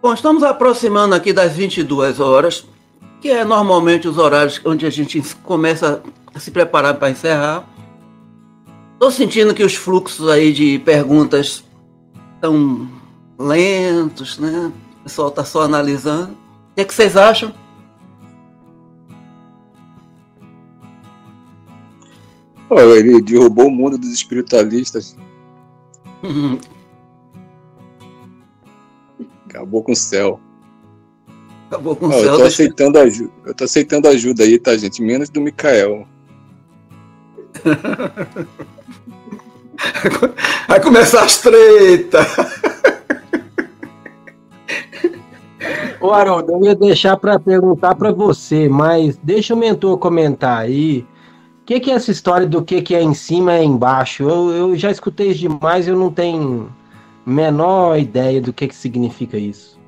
Bom, estamos aproximando aqui das 22 horas, que é normalmente os horários onde a gente começa a se preparar para encerrar. Estou sentindo que os fluxos aí de perguntas estão lentos, né? O pessoal está só analisando. O que, é que vocês acham? Oh, ele derrubou o mundo dos espiritualistas. Acabou com o céu. Acabou com o céu. Eu tô aceitando ajuda. Eu tô aceitando ajuda aí, tá, gente? Menos do Mikael. Vai começar as tretas. Ô, Haroldo, eu ia deixar para perguntar para você, mas deixa o mentor comentar aí. O que, que, é essa história do que, que é em cima e é embaixo? Eu, eu já escutei demais, eu não tenho menor ideia do que, que significa isso.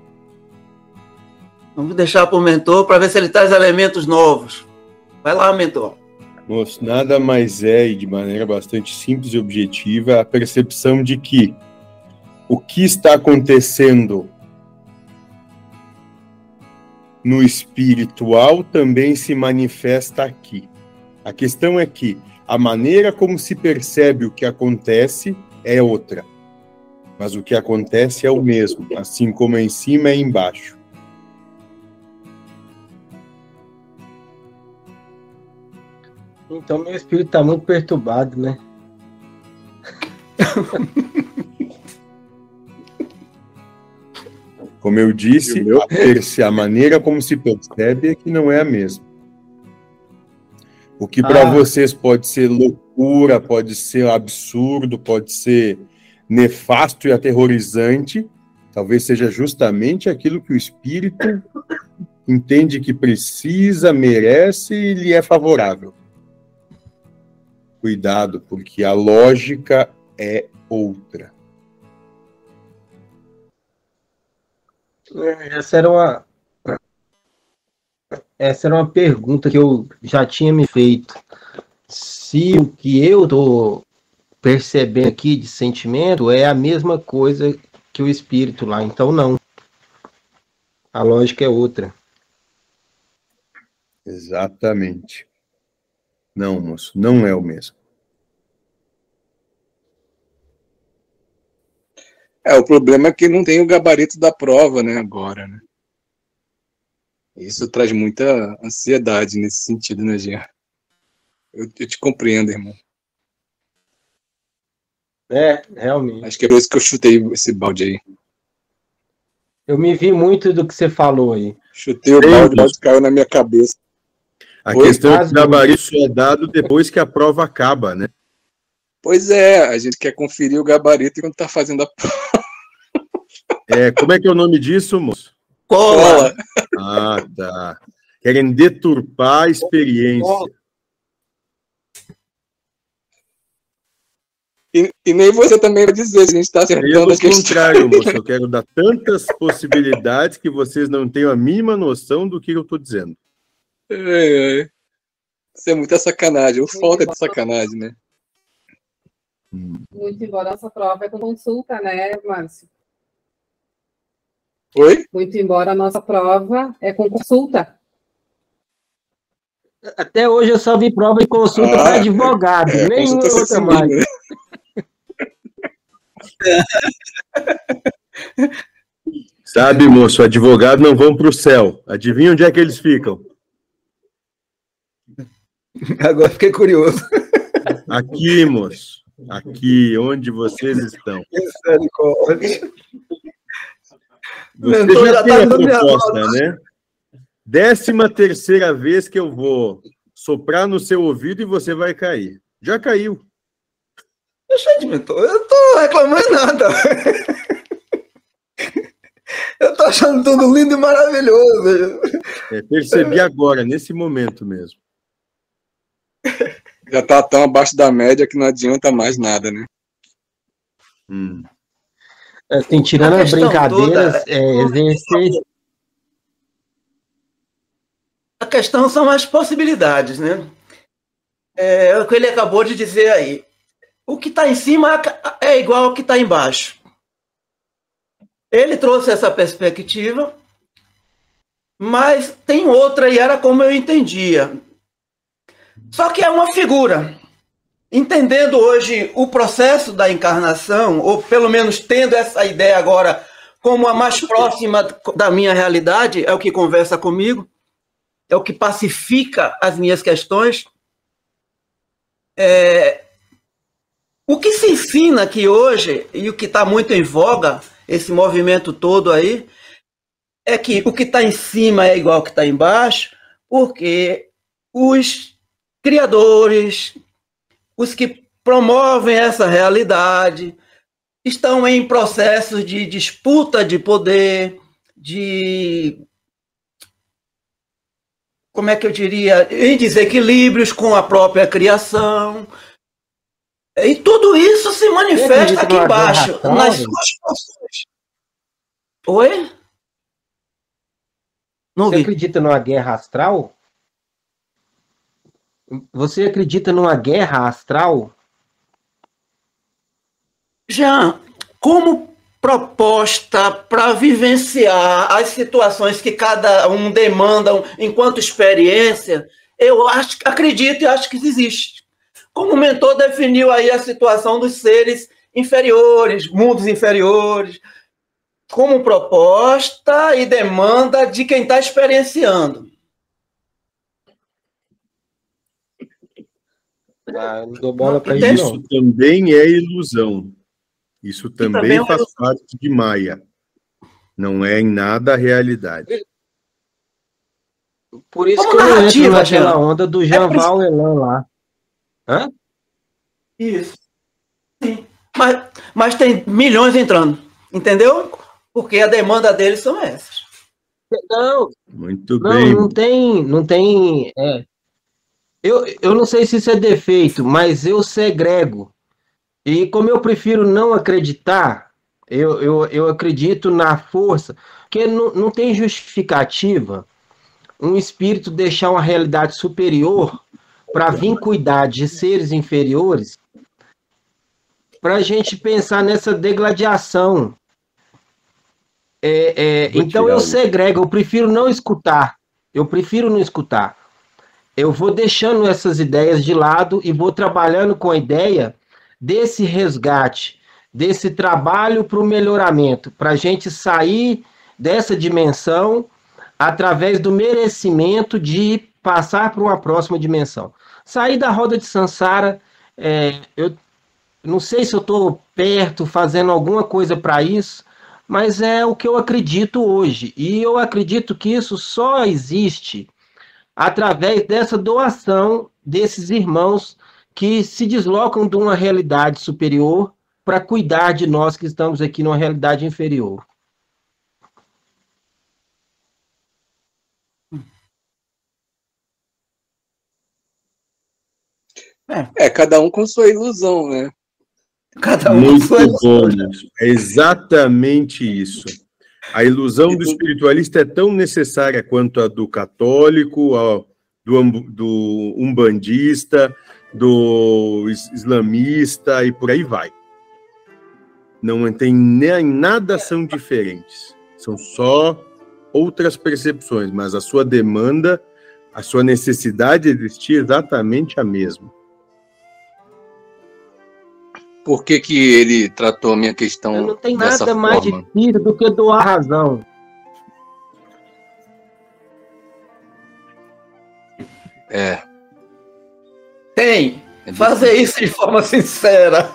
Vamos deixar para o mentor para ver se ele traz elementos novos. Vai lá, mentor. Moço, nada mais é, e de maneira bastante simples e objetiva, a percepção de que o que está acontecendo no espiritual também se manifesta aqui. A questão é que a maneira como se percebe o que acontece é outra. Mas o que acontece é o mesmo, assim como é em cima é embaixo. Então meu espírito está muito perturbado, né? Como eu disse, a, a maneira como se percebe é que não é a mesma. O que para ah. vocês pode ser loucura, pode ser absurdo, pode ser nefasto e aterrorizante, talvez seja justamente aquilo que o espírito entende que precisa, merece e lhe é favorável. Cuidado, porque a lógica é outra. Essa era uma essa era uma pergunta que eu já tinha me feito. Se o que eu estou percebendo aqui de sentimento é a mesma coisa que o espírito lá, então não. A lógica é outra. Exatamente. Não, moço, não é o mesmo. É, o problema é que não tem o gabarito da prova, né, agora, né? Isso traz muita ansiedade nesse sentido, né, Jean? Eu, eu te compreendo, irmão. É, realmente. Acho que é por isso que eu chutei esse balde aí. Eu me vi muito do que você falou aí. Chutei o balde, o balde caiu na minha cabeça. A Foi questão é que o gabarito é dado depois que a prova acaba, né? Pois é, a gente quer conferir o gabarito enquanto tá fazendo a prova. É, como é que é o nome disso, moço? Cola. Ah, tá. Querem deturpar a experiência. E, e, nem você também vai dizer se a gente está acertando a contrário, moço. Eu quero dar tantas possibilidades que vocês não tenham a mínima noção do que eu estou dizendo. É, é. Isso é muita sacanagem. O falta de sacanagem, né? Muito embora essa prova é com consulta, né, Márcio? Oi? Muito embora a nossa prova é com consulta. Até hoje eu só vi prova de consulta ah, para advogado, é, nem outra mais. Sabe, moço, advogado não vão para o céu. Adivinha onde é que eles ficam? Agora fiquei curioso. Aqui, moço. Aqui, onde vocês estão. Misericórdia. Você já, já tem tá a proposta, né? Décima terceira vez que eu vou soprar no seu ouvido e você vai cair. Já caiu. Mentor. Eu não tô reclamando nada. Eu tô achando tudo lindo e maravilhoso. É, percebi agora, nesse momento mesmo. Já tá tão abaixo da média que não adianta mais nada, né? Hum. Assim, tirando as brincadeiras, toda... é, exercer... A questão são as possibilidades, né? É o que ele acabou de dizer aí. O que está em cima é igual ao que está embaixo. Ele trouxe essa perspectiva, mas tem outra, e era como eu entendia. Só que é uma figura. Entendendo hoje o processo da encarnação, ou pelo menos tendo essa ideia agora como a mais próxima da minha realidade, é o que conversa comigo, é o que pacifica as minhas questões. É, o que se ensina aqui hoje, e o que está muito em voga, esse movimento todo aí, é que o que está em cima é igual ao que está embaixo, porque os criadores, os que promovem essa realidade, estão em processos de disputa de poder, de. Como é que eu diria? Em desequilíbrios com a própria criação. E tudo isso se manifesta aqui embaixo, nas suas funções. Oi? Não Você vi. acredita numa guerra astral? Você acredita numa guerra astral? Já, como proposta para vivenciar as situações que cada um demanda enquanto experiência, eu acho, acredito e acho que existe. Como o mentor definiu aí a situação dos seres inferiores, mundos inferiores, como proposta e demanda de quem está experienciando. Ah, não dou bola para isso. Isso também é ilusão. Isso também, também faz parte de Maia. Não é em nada a realidade. Por isso Como que eu entro naquela onda do Jean é Val Elan lá. Hã? Isso. Sim. Mas, mas tem milhões entrando. Entendeu? Porque a demanda deles são essas. Não. Muito não, bem. Não tem. Não tem é. eu, eu não sei se isso é defeito, mas eu segrego e como eu prefiro não acreditar, eu, eu, eu acredito na força, porque não, não tem justificativa um espírito deixar uma realidade superior para vir cuidar de seres inferiores, para a gente pensar nessa degladiação. É, é, então eu segrego, eu prefiro não escutar. Eu prefiro não escutar. Eu vou deixando essas ideias de lado e vou trabalhando com a ideia desse resgate, desse trabalho para o melhoramento, para a gente sair dessa dimensão através do merecimento de passar para uma próxima dimensão. Sair da roda de Sansara, é, eu não sei se eu estou perto, fazendo alguma coisa para isso, mas é o que eu acredito hoje. E eu acredito que isso só existe através dessa doação desses irmãos que se deslocam de uma realidade superior para cuidar de nós que estamos aqui numa realidade inferior. É, cada um com sua ilusão, né? Cada um Muito com sua bom. É exatamente isso. A ilusão do espiritualista é tão necessária quanto a do católico, a do, do umbandista, do islamista e por aí vai. Não tem nem nada são diferentes. São só outras percepções, mas a sua demanda, a sua necessidade de existir é exatamente a mesma. Por que, que ele tratou a minha questão Eu não tem nada forma? mais difícil do que doar razão. É, tem. É Fazer isso de forma sincera.